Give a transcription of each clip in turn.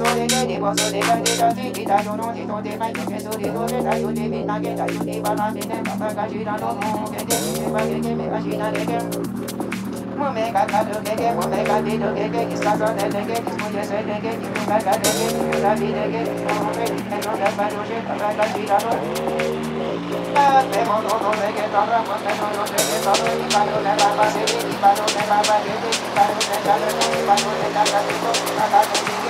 so それでにはそれが出た地にだよのにとでないけそれぞれだよにみんなげだよにばらみねまたがしらのもうけてみせばけけめがしなれけもめがかるけけもめがびるけけきさそれでけきもやせでけきもがかでけきさびでけきもめにけのだばのしかばがしらの Te mono no de que torra, porque no no de que torra, ni palo de la base, ni palo de la base, ni palo de la base, ni palo de la base, ni palo de la base, ni palo de la base,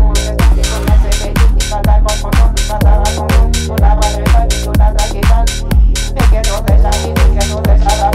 la.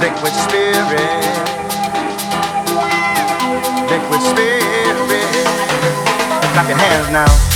liquid spirit, liquid spirit. Clap your hands now.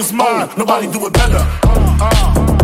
is mine. Nobody do it better. Uh, uh.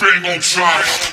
Bang on track.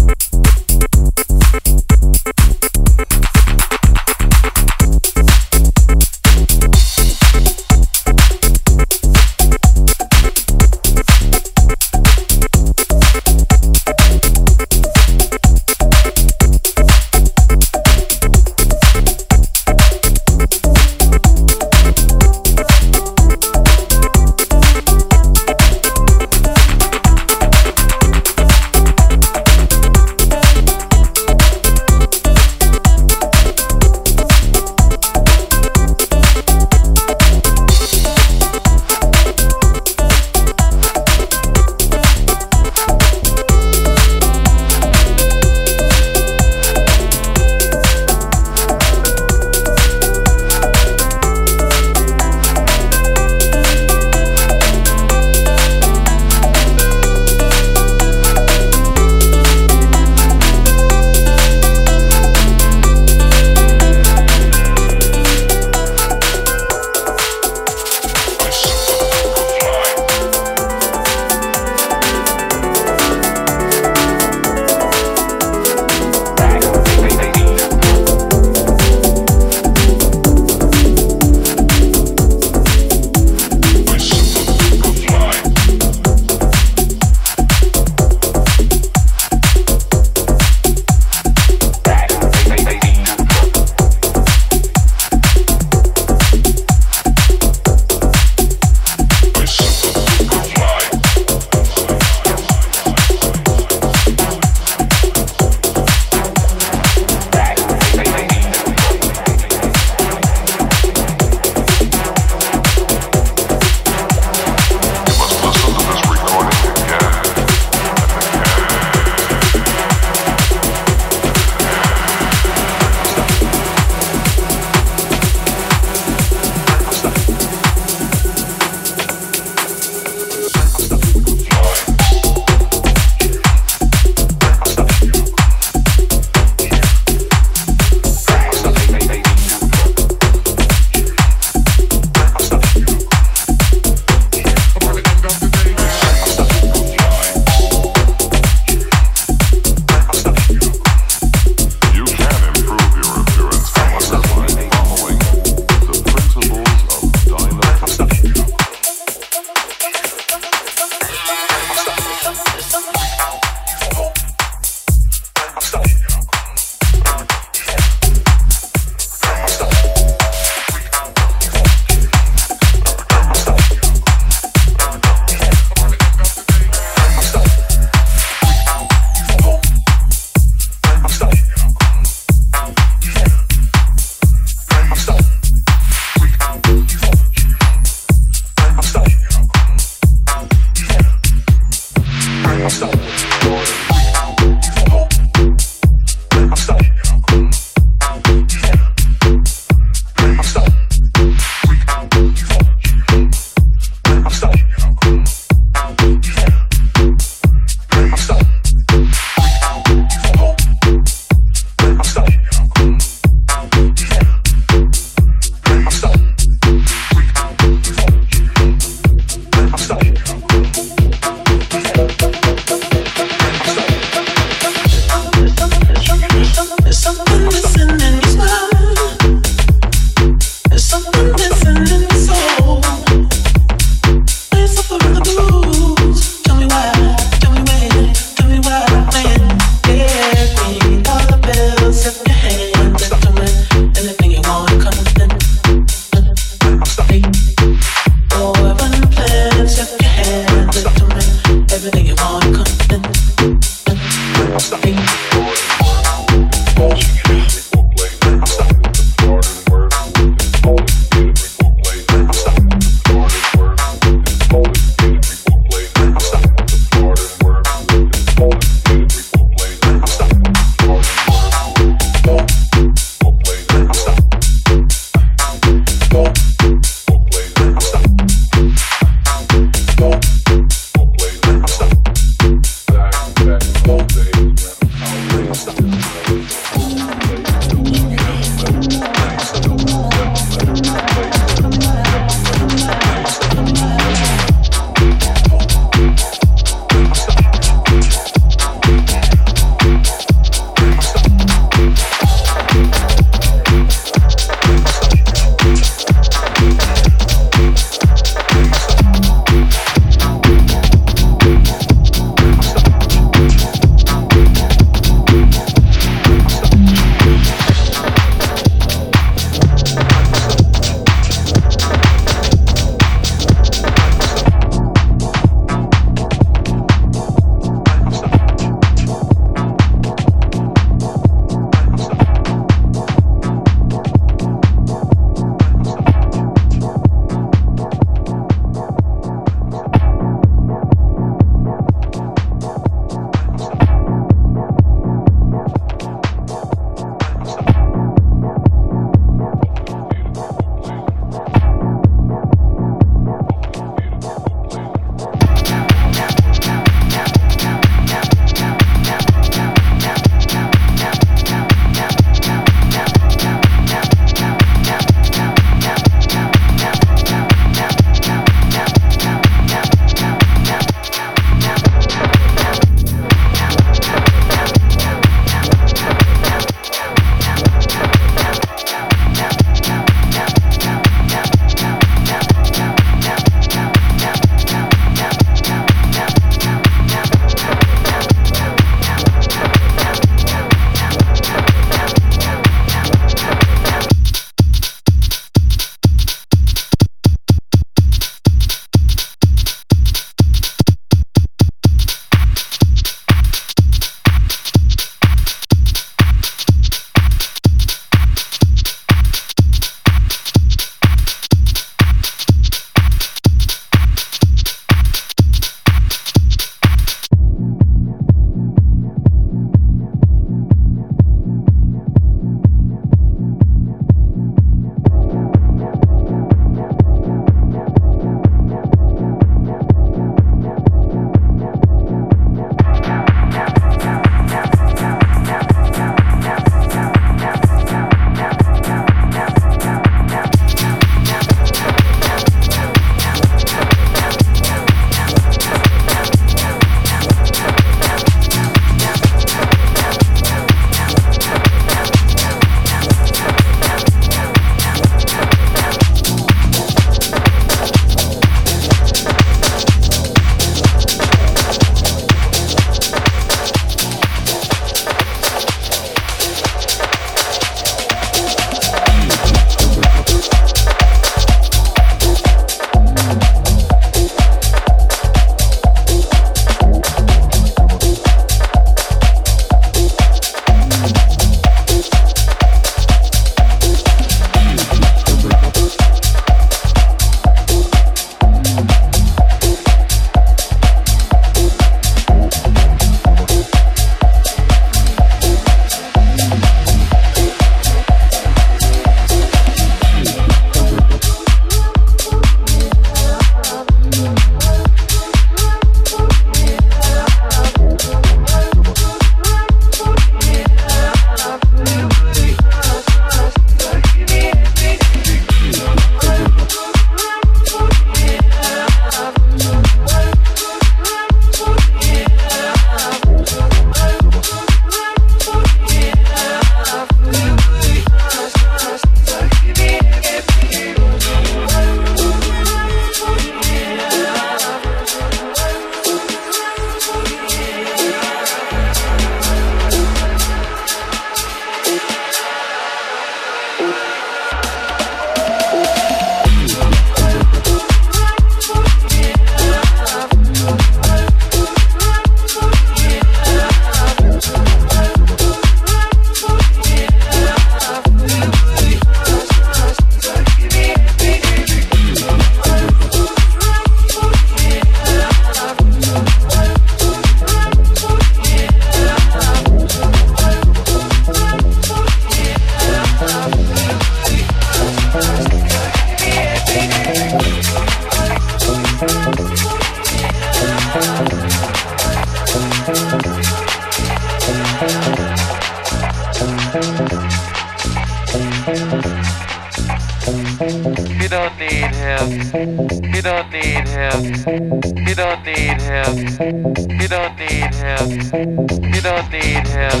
Don't need him.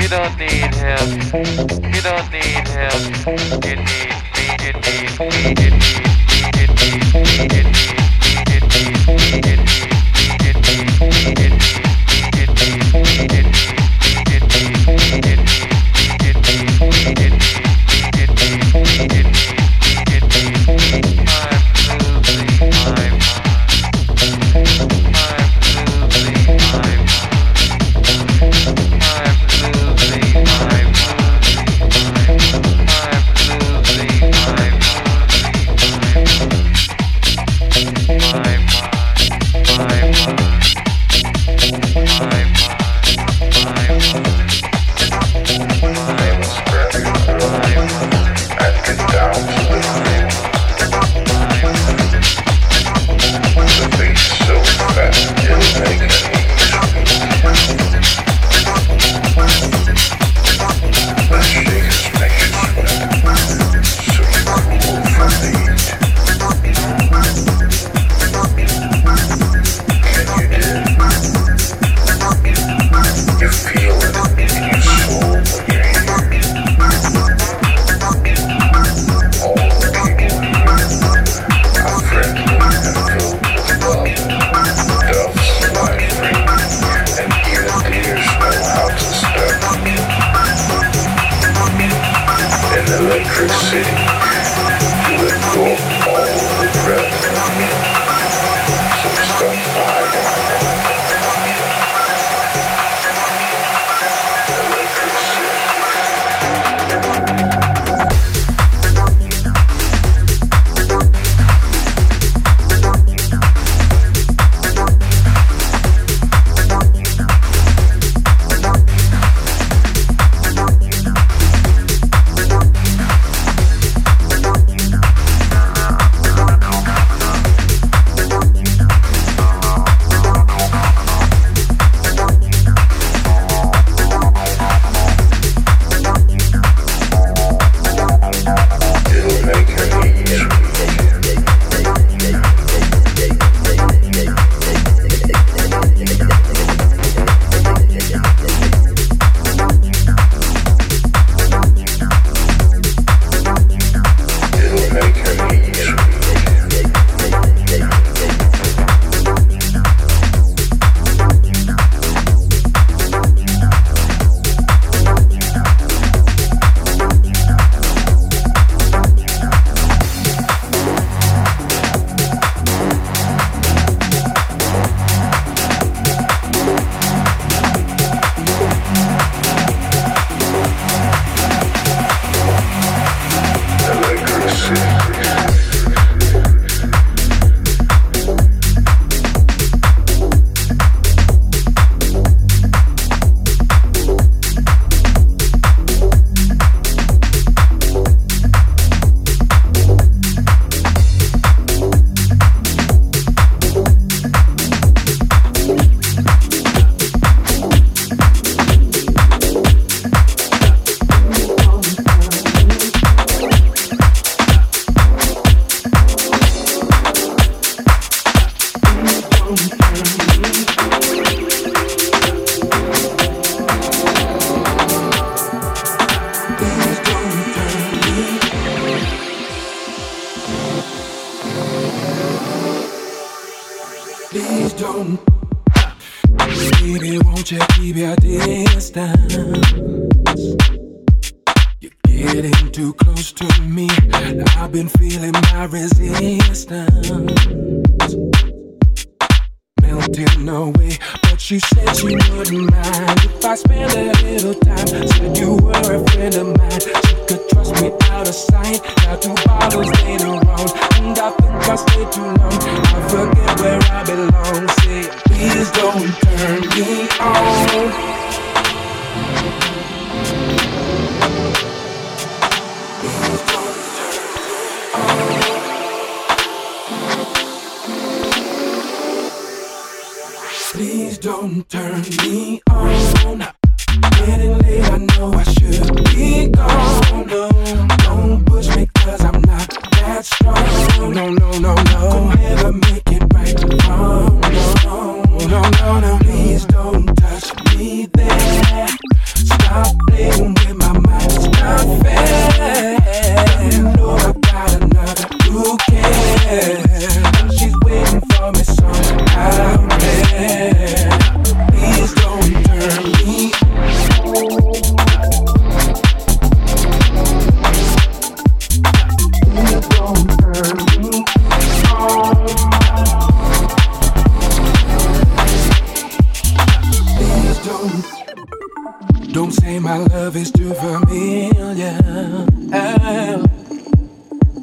You don't need him. You don't need him. You need me. You need me. You need me. You need me. You need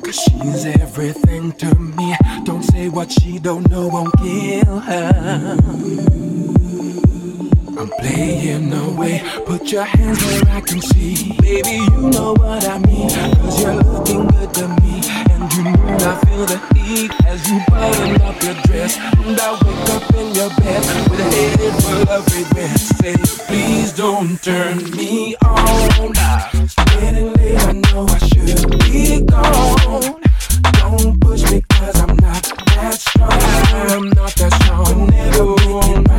Cause she's everything to me. Don't say what she don't know won't kill her. I'm playing away. Put your hands where I can see. Baby, you know what I mean. Cause you're looking good to me. And you know I feel the heat as you button up your dress. And I wake up in your bed with a head full of regrets. Say, please don't turn me on. I know I should be gone. Don't push me 'cause I'm not that strong. I'm not that strong. Never won't.